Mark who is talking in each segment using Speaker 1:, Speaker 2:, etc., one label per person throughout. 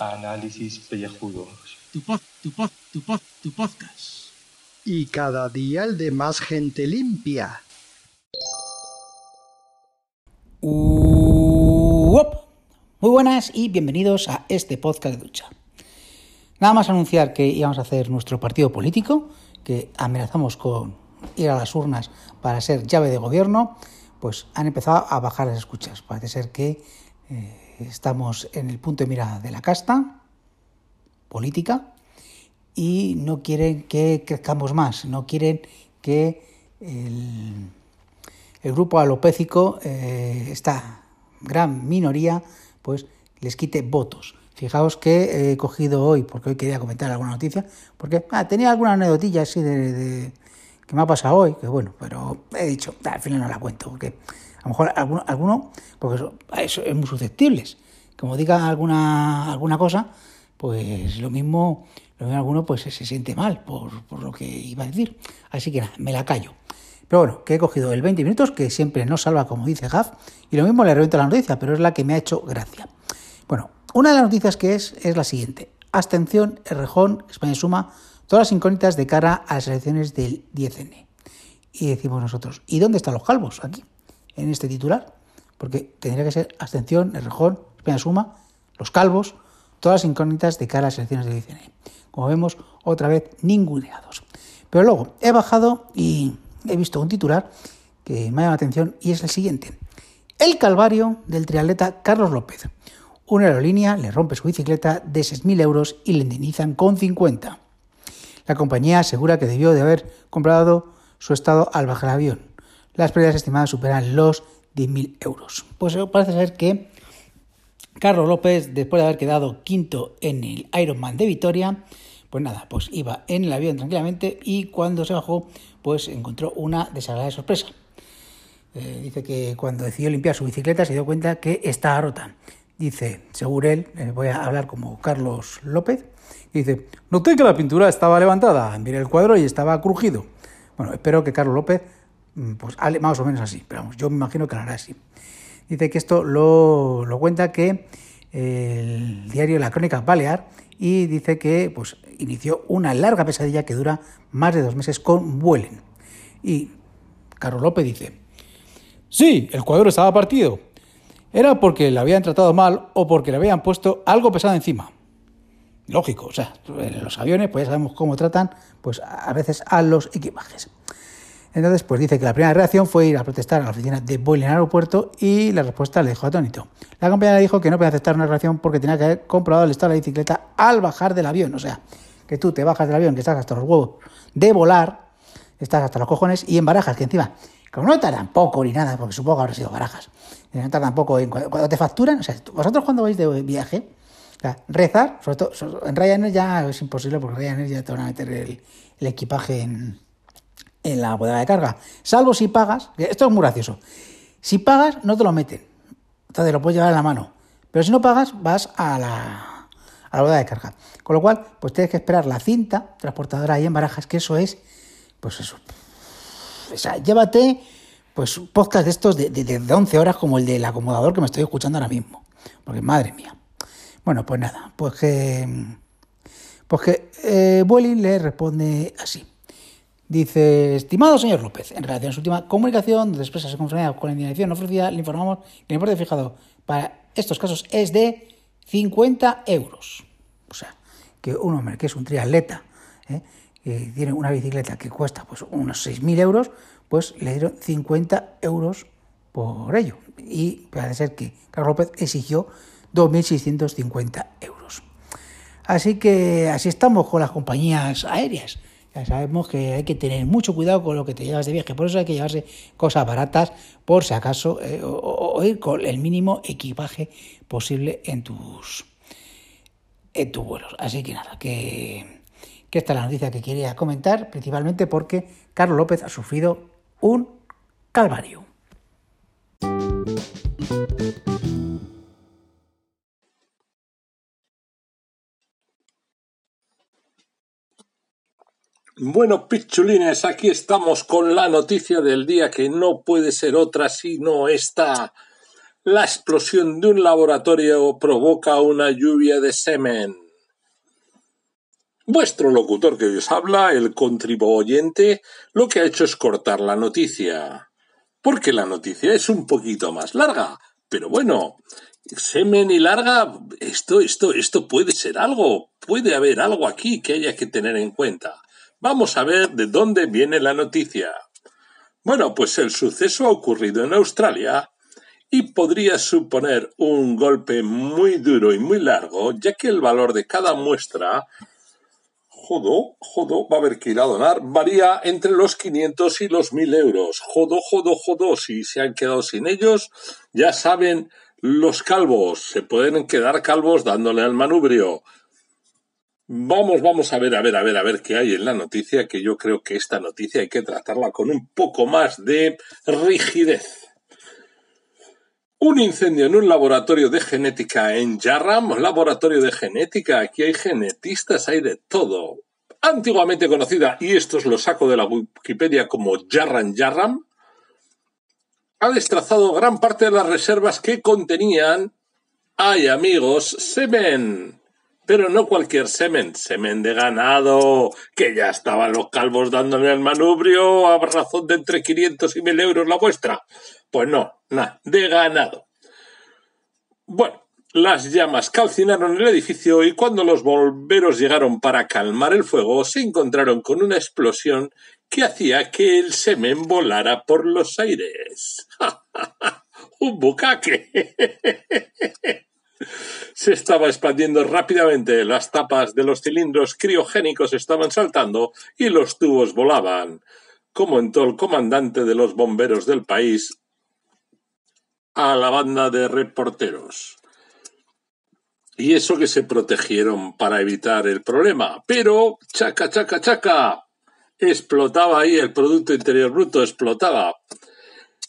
Speaker 1: Análisis pellejudos.
Speaker 2: Tu pod, tu pod, tu pod, tu podcast.
Speaker 3: Y cada día el de más gente limpia.
Speaker 4: Uop. Muy buenas y bienvenidos a este podcast de ducha. Nada más anunciar que íbamos a hacer nuestro partido político, que amenazamos con ir a las urnas para ser llave de gobierno, pues han empezado a bajar las escuchas. Parece ser que eh, estamos en el punto de mira de la casta política y no quieren que crezcamos más, no quieren que el, el grupo alopécico, eh, esta gran minoría, pues les quite votos. Fijaos que he cogido hoy, porque hoy quería comentar alguna noticia, porque ah, tenía alguna anecdotilla así de, de, que me ha pasado hoy, que bueno, pero he dicho, al final no la cuento, porque a lo mejor alguno, alguno porque eso, es muy susceptibles. Como diga alguna, alguna cosa, pues lo mismo, lo mismo alguno pues se siente mal por, por lo que iba a decir. Así que nada, me la callo. Pero bueno, que he cogido el 20 minutos, que siempre no salva, como dice Gaf, y lo mismo le reviento la noticia, pero es la que me ha hecho gracia. Bueno, una de las noticias que es es la siguiente. Abstención, Errejón, España suma todas las incógnitas de cara a las elecciones del 10N. Y decimos nosotros, ¿y dónde están los calvos aquí, en este titular? Porque tendría que ser abstención, Errejón, España suma, los calvos, todas las incógnitas de cara a las elecciones del 10N. Como vemos, otra vez ninguneados. Pero luego he bajado y he visto un titular que me llama la atención y es el siguiente. El calvario del triatleta Carlos López. Una aerolínea le rompe su bicicleta de 6.000 euros y le indemnizan con 50. La compañía asegura que debió de haber comprado su estado al bajar el avión. Las pérdidas estimadas superan los 10.000 euros. Pues parece ser que Carlos López, después de haber quedado quinto en el Ironman de Vitoria, pues nada, pues iba en el avión tranquilamente y cuando se bajó, pues encontró una desagradable sorpresa. Eh, dice que cuando decidió limpiar su bicicleta se dio cuenta que estaba rota. Dice, según él, eh, voy a hablar como Carlos López, dice, noté que la pintura estaba levantada, miré el cuadro y estaba crujido. Bueno, espero que Carlos López pues hable más o menos así, pero vamos, yo me imagino que lo hará así. Dice que esto lo, lo cuenta que el diario La Crónica Balear y dice que pues, inició una larga pesadilla que dura más de dos meses con Vuelen. Y Carlos López dice, sí, el cuadro estaba partido. Era porque le habían tratado mal o porque le habían puesto algo pesado encima. Lógico, o sea, en los aviones pues ya sabemos cómo tratan pues a veces a los equipajes. Entonces, pues dice que la primera reacción fue ir a protestar a la oficina de Boeing en el aeropuerto y la respuesta le dejó atónito. La compañía le dijo que no podía aceptar una reacción porque tenía que haber comprobado el estado de la bicicleta al bajar del avión. O sea, que tú te bajas del avión, que estás hasta los huevos de volar, estás hasta los cojones y en barajas, que encima, como no tardan poco ni nada, porque supongo que habrá sido barajas, no tardan poco en cuando te facturan, o sea, vosotros cuando vais de viaje, rezar, sobre todo en Ryanair ya es imposible porque Ryanair ya te van a meter el, el equipaje en en la bodega de carga. Salvo si pagas, esto es muy gracioso, si pagas no te lo meten, entonces lo puedes llevar en la mano, pero si no pagas vas a la, a la bodega de carga. Con lo cual, pues tienes que esperar la cinta transportadora ahí en Barajas, que eso es, pues eso, o sea, llévate pues podcast de estos de, de, de 11 horas como el del acomodador que me estoy escuchando ahora mismo, porque madre mía. Bueno, pues nada, pues que, pues que eh, le responde así. Dice, estimado señor López, en relación a su última comunicación, donde expresa su conformidad con la indemnización ofrecida, le informamos que el importe fijado para estos casos es de 50 euros. O sea, que un hombre que es un triatleta, ¿eh? que tiene una bicicleta que cuesta pues, unos 6.000 euros, pues le dieron 50 euros por ello. Y parece ser que Carlos López exigió 2.650 euros. Así que así estamos con las compañías aéreas. Ya sabemos que hay que tener mucho cuidado con lo que te llevas de viaje, por eso hay que llevarse cosas baratas por si acaso, eh, o, ir con el mínimo equipaje posible en tus, en tus vuelos. Así que nada, que, que esta es la noticia que quería comentar, principalmente porque Carlos López ha sufrido un calvario.
Speaker 5: Bueno, pichulines, aquí estamos con la noticia del día que no puede ser otra sino esta. La explosión de un laboratorio provoca una lluvia de semen. Vuestro locutor que os habla, el contribuyente, lo que ha hecho es cortar la noticia. Porque la noticia es un poquito más larga. Pero bueno, semen y larga, esto, esto, esto puede ser algo. Puede haber algo aquí que haya que tener en cuenta. Vamos a ver de dónde viene la noticia. Bueno, pues el suceso ha ocurrido en Australia y podría suponer un golpe muy duro y muy largo, ya que el valor de cada muestra, jodo, jodo, va a haber que ir a donar, varía entre los 500 y los 1000 euros. Jodo, jodo, jodo, si se han quedado sin ellos, ya saben, los calvos se pueden quedar calvos dándole al manubrio. Vamos, vamos a ver, a ver, a ver, a ver qué hay en la noticia, que yo creo que esta noticia hay que tratarla con un poco más de rigidez. Un incendio en un laboratorio de genética en Yarram, laboratorio de genética, aquí hay genetistas, hay de todo. Antiguamente conocida, y esto os lo saco de la Wikipedia como Yarram Yarram, ha destrozado gran parte de las reservas que contenían, ay amigos, semen pero no cualquier semen, semen de ganado, que ya estaban los calvos dándole el manubrio a razón de entre 500 y 1000 euros la muestra. Pues no, nada, de ganado. Bueno, las llamas calcinaron el edificio y cuando los bomberos llegaron para calmar el fuego, se encontraron con una explosión que hacía que el semen volara por los aires. ¡Un bucaque! se estaba expandiendo rápidamente, las tapas de los cilindros criogénicos estaban saltando y los tubos volaban, comentó el comandante de los bomberos del país a la banda de reporteros. Y eso que se protegieron para evitar el problema. Pero, chaca, chaca, chaca, explotaba ahí el Producto Interior Bruto, explotaba.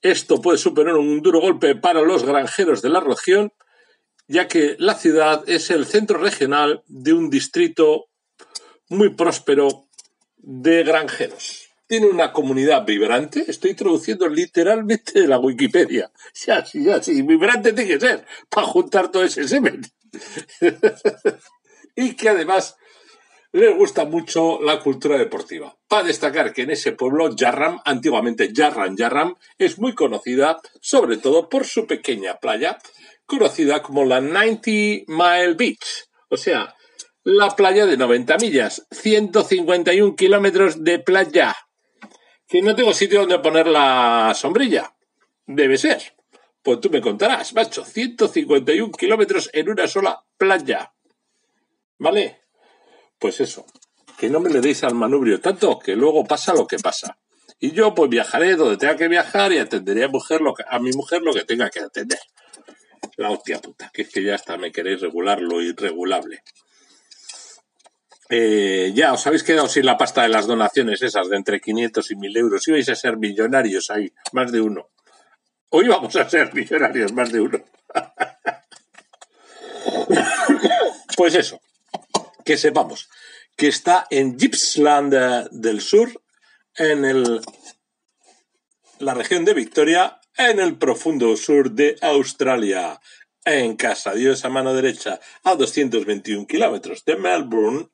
Speaker 5: Esto puede suponer un duro golpe para los granjeros de la región ya que la ciudad es el centro regional de un distrito muy próspero de granjeros. Tiene una comunidad vibrante, estoy traduciendo literalmente de la Wikipedia. Ya, sí, ya, sí, vibrante tiene que ser para juntar todo ese semen. y que además les gusta mucho la cultura deportiva. Para destacar que en ese pueblo, Yarram, antiguamente Yarram Yarram, es muy conocida sobre todo por su pequeña playa, conocida como la 90 Mile Beach, o sea, la playa de 90 millas, 151 kilómetros de playa. Que no tengo sitio donde poner la sombrilla. Debe ser. Pues tú me contarás, macho, 151 kilómetros en una sola playa. ¿Vale? Pues eso, que no me le deis al manubrio tanto que luego pasa lo que pasa. Y yo pues viajaré donde tenga que viajar y atenderé a, mujer lo a mi mujer lo que tenga que atender. La hostia puta, que es que ya hasta me queréis regular lo irregulable. Eh, ya os habéis quedado sin la pasta de las donaciones esas de entre 500 y 1000 euros. Ibais a ser millonarios ahí, más de uno. Hoy vamos a ser millonarios, más de uno. pues eso, que sepamos que está en Gippsland eh, del Sur, en el, la región de Victoria, en el profundo sur de Australia, en Casa Dios a mano derecha, a 221 kilómetros de Melbourne,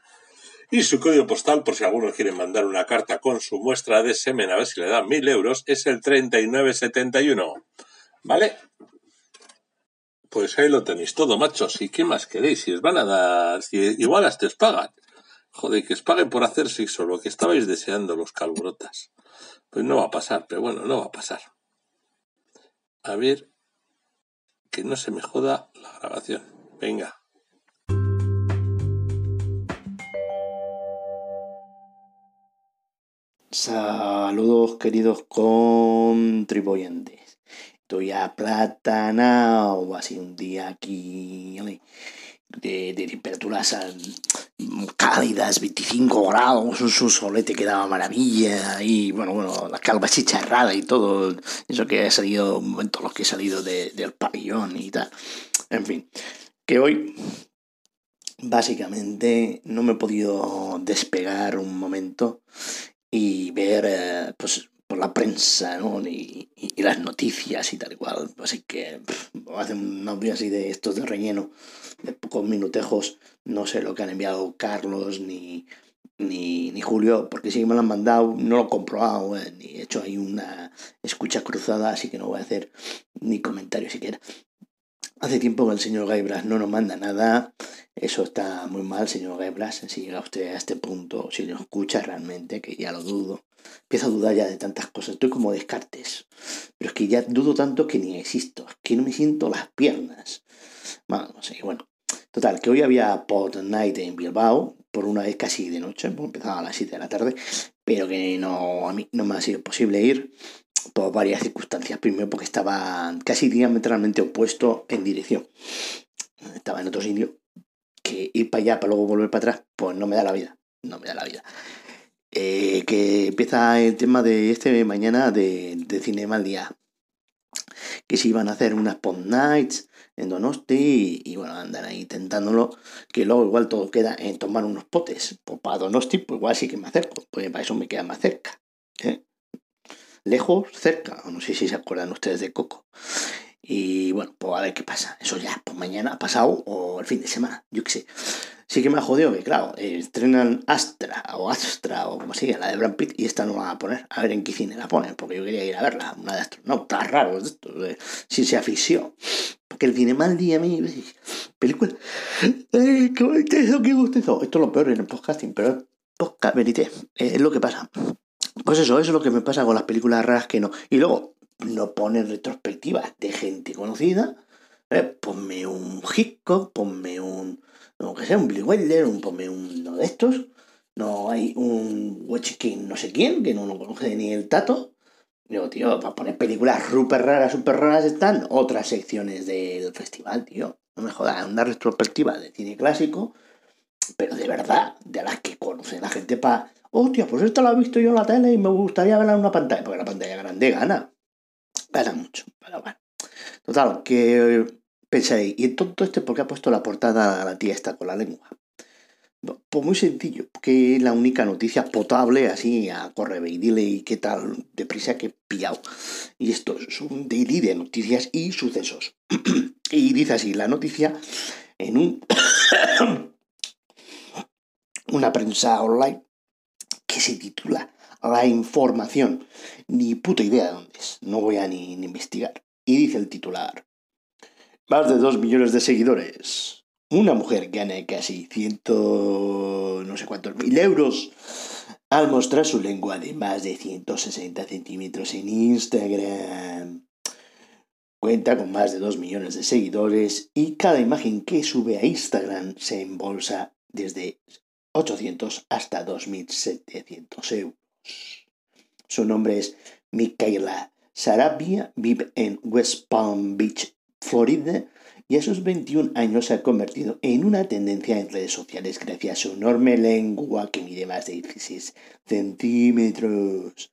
Speaker 5: y su código postal, por si alguno quiere mandar una carta con su muestra de semen a ver si le dan mil euros, es el 3971. ¿Vale? Pues ahí lo tenéis todo, machos. ¿Y qué más queréis? Si os van a dar, si igual hasta os pagan. Joder, que os paguen por hacer sexo, lo que estabais deseando los calbrotas. Pues no va a pasar, pero bueno, no va a pasar. A ver, que no se me joda la grabación. Venga.
Speaker 6: Saludos queridos contribuyentes. Estoy aplatanado, así un día aquí de, de temperaturas cálidas, 25 grados, un solete que daba maravilla y bueno, bueno, la calva chicharrada y todo eso que ha salido, momentos los que he salido del pabellón y tal. En fin, que hoy básicamente no me he podido despegar un momento y ver eh, pues la prensa ¿no? y, las noticias y tal cual. Así que hace un audio así de estos de relleno, de pocos minutejos, no sé lo que han enviado Carlos ni, ni, ni Julio, porque si me lo han mandado, no lo he comprobado, eh, ni he hecho ahí una escucha cruzada, así que no voy a hacer ni comentario siquiera. Hace tiempo que el señor Gaibras no nos manda nada. Eso está muy mal, señor Gaibras. Si llega usted a este punto, si lo escucha realmente, que ya lo dudo. Empiezo a dudar ya de tantas cosas. Estoy como descartes. Pero es que ya dudo tanto que ni existo. Es que no me siento las piernas. Bueno, no sé. Bueno, total, que hoy había Pod Night en Bilbao. Por una vez casi de noche. Empezaba a las 7 de la tarde. Pero que no, a mí no me ha sido posible ir por varias circunstancias. Primero porque estaba casi diametralmente opuesto en dirección. Estaba en otro sitio. Ir para allá para luego volver para atrás, pues no me da la vida. No me da la vida. Eh, que empieza el tema de este mañana de, de Cinema al Día. Que se iban a hacer unas Pond Nights en Donosti y, bueno, andan ahí intentándolo. Que luego igual todo queda en tomar unos potes. Pues para Donosti, pues igual sí que me acerco. Pues para eso me queda más cerca. ¿eh? lejos, cerca, no sé si se acuerdan ustedes de Coco. Y bueno, pues a ver qué pasa. Eso ya, pues mañana, pasado o el fin de semana, yo qué sé. Sí que me ha jodido que, claro, estrenan Astra o Astra o como siga, la de Brad Pitt, y esta no la van a poner. A ver en qué cine la ponen, porque yo quería ir a verla, una de astronautas raros de esto, de, si se afició. Porque el cine mal día a mí, película. Eh, qué gustezo, qué. Esto es lo peor en el podcasting, pero podcast, verité, es lo que pasa. Pues eso, eso es lo que me pasa con las películas raras que no. Y luego, no ponen retrospectivas de gente conocida. ¿eh? Ponme un Hitchcock, ponme un. No que sea, un Billy Wilder, un, ponme uno de estos. No hay un Watchkin no sé quién, que no lo conoce ni el tato. Digo, tío, para poner películas súper raras, súper raras están otras secciones del festival, tío. No me jodas, una retrospectiva de cine clásico, pero de verdad, de las que conoce la gente para hostia, pues esto lo he visto yo en la tele y me gustaría verla en una pantalla, porque la pantalla grande gana, gana mucho, pero bueno. Total, que pensáis, ¿y todo este por qué ha puesto la portada a la tía esta con la lengua? Pues muy sencillo, porque es la única noticia potable así a corre y dile y qué tal deprisa que he pillado. Y esto es un daily de noticias y sucesos. y dice así, la noticia en un una prensa online que se titula La información. Ni puta idea de dónde es. No voy a ni, investigar. Y dice el titular. Más de 2 millones de seguidores. Una mujer gana casi ciento... no sé cuántos mil euros al mostrar su lengua de más de 160 centímetros en Instagram. Cuenta con más de 2 millones de seguidores y cada imagen que sube a Instagram se embolsa desde 800 hasta 2.700 euros. Su nombre es Micaela Sarabia, vive en West Palm Beach, Florida, y a sus 21 años se ha convertido en una tendencia en redes sociales gracias a su enorme lengua que mide más de 16 centímetros.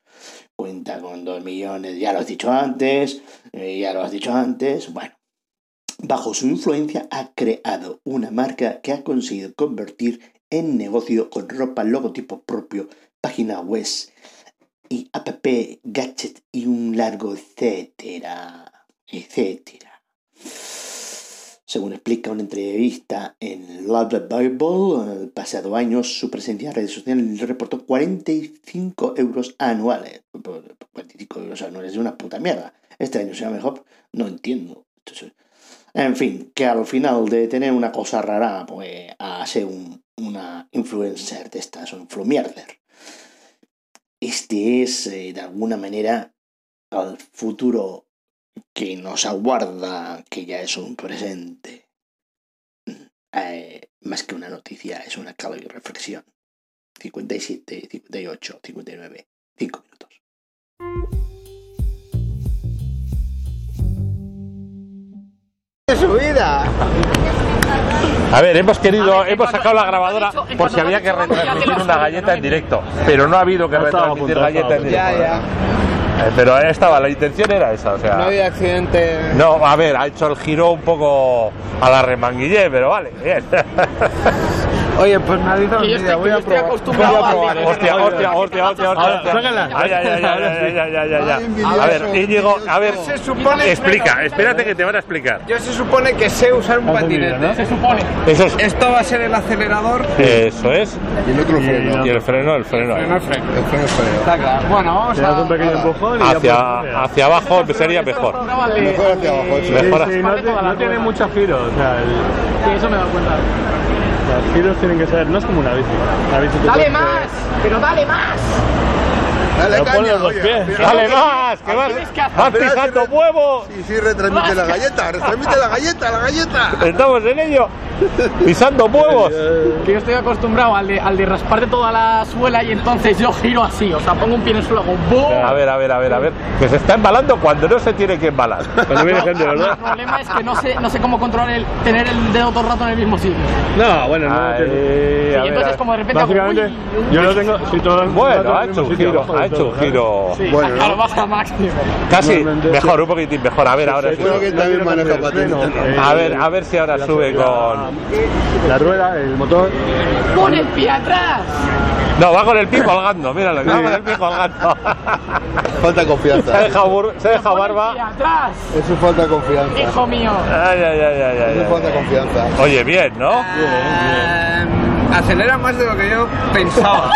Speaker 6: Cuenta con 2 millones, ya lo has dicho antes, eh, ya lo has dicho antes. Bueno, bajo su influencia ha creado una marca que ha conseguido convertir en negocio con ropa, logotipo propio, página web y app, gadget y un largo etcétera, etcétera. Según explica una entrevista en Love Bible, el pasado año su presencia en redes sociales reportó 45 euros anuales. 45 euros anuales es una puta mierda. Este año sea mejor, no entiendo. En fin, que al final de tener una cosa rara, pues a ser un, una influencer de estas, un flumierder. Este es, eh, de alguna manera, el futuro que nos aguarda, que ya es un presente. Eh, más que una noticia, es una clave y reflexión. 57, 58, 59, 5 minutos.
Speaker 3: De su vida.
Speaker 7: A ver, hemos querido, hemos sacado la grabadora por si había que retransmitir una galleta en directo, pero no ha habido que retransmitir galleta en directo.
Speaker 3: Ya, ya.
Speaker 5: Eh, Pero estaba, la intención era esa, o sea.
Speaker 8: No había accidente.
Speaker 5: No, a ver, ha hecho el giro un poco a la remanguillé, pero vale, bien.
Speaker 8: Oye, pues me ha dicho
Speaker 9: un vídeo, voy a probar. acostumbrado
Speaker 8: a probar.
Speaker 5: Hostia, hostia, hostia, hostia, hostia.
Speaker 8: Sácala.
Speaker 5: Ya, ya, ya, ya, ya,
Speaker 3: ya.
Speaker 5: A ver, Íñigo, a ver,
Speaker 8: se supone,
Speaker 5: explica, espérate que te van a explicar.
Speaker 8: Yo se supone que sé usar un patinete.
Speaker 9: Se supone.
Speaker 5: Eso es.
Speaker 8: Esto va a ser el acelerador.
Speaker 5: Eso es.
Speaker 3: Y el otro freno.
Speaker 5: Y el freno, el freno.
Speaker 8: El freno,
Speaker 3: el freno. El freno.
Speaker 8: Está claro. Bueno, vamos a... un pequeño empujón
Speaker 5: hacia, hacia abajo sería mejor.
Speaker 3: Mejor hacia abajo.
Speaker 5: Mejor.
Speaker 8: no, tiene mucho giro. O sea,
Speaker 9: Sí, eso me da cuenta
Speaker 8: los giros tienen que ser. No es como una bici. La bici
Speaker 9: ¡Dale
Speaker 8: puedes-
Speaker 9: más! ¡Pero dale más!
Speaker 3: Dale
Speaker 8: Pero
Speaker 3: caña,
Speaker 8: los
Speaker 3: oye.
Speaker 8: pies.
Speaker 5: ¡Dale más! ¡Que vas,
Speaker 9: Tienes que hacer-
Speaker 5: vas pisando huevos!
Speaker 3: Sí, sí, retransmite la galleta, retransmite la galleta, la galleta.
Speaker 5: Estamos en ello. Pisando huevos.
Speaker 9: Que yo estoy acostumbrado al de, al de rasparte toda la suela y entonces yo giro así. O sea, pongo un pie en el suelo, hago ¡boom!
Speaker 5: A ver, a ver, a ver, a ver. Que se está embalando cuando no se tiene que embalar.
Speaker 8: Cuando viene gente,
Speaker 9: El
Speaker 8: ¿verdad?
Speaker 9: problema es que no sé, no sé cómo controlar el tener el dedo todo el rato en el mismo sitio.
Speaker 8: No, bueno, no.
Speaker 5: Ahí,
Speaker 8: tiene-
Speaker 5: a
Speaker 9: y entonces
Speaker 5: ver.
Speaker 9: como de repente hago, uy,
Speaker 8: yo lo tengo. Sí, todo el
Speaker 5: Bueno, ha hecho un giro, ha hecho un giro.
Speaker 9: Sí,
Speaker 3: Bueno,
Speaker 9: a lo baja máximo.
Speaker 5: Casi mejor, un poquitín mejor. A ver, ahora sí.
Speaker 3: Creo que también maneja.
Speaker 5: A ver, a ver si ahora sube con.
Speaker 8: La rueda, el motor.
Speaker 9: ¡Pon el pie atrás!
Speaker 5: No, va con el pie colgando, míralo, va con el pie colgando.
Speaker 3: Falta
Speaker 5: Se
Speaker 3: confianza.
Speaker 5: se ha dejado
Speaker 9: ¡Pon el pie
Speaker 5: barba.
Speaker 9: atrás!
Speaker 3: Eso es falta confianza.
Speaker 9: ¡Hijo mío!
Speaker 5: Ay, ay, ay, ay, ay,
Speaker 3: Eso es falta
Speaker 5: ay.
Speaker 3: confianza.
Speaker 5: Oye, bien, ¿no?
Speaker 8: Eh, acelera más de lo que yo pensaba.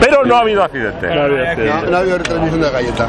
Speaker 5: Pero no ha habido accidente.
Speaker 3: No, no ha habido retransmisión de galleta.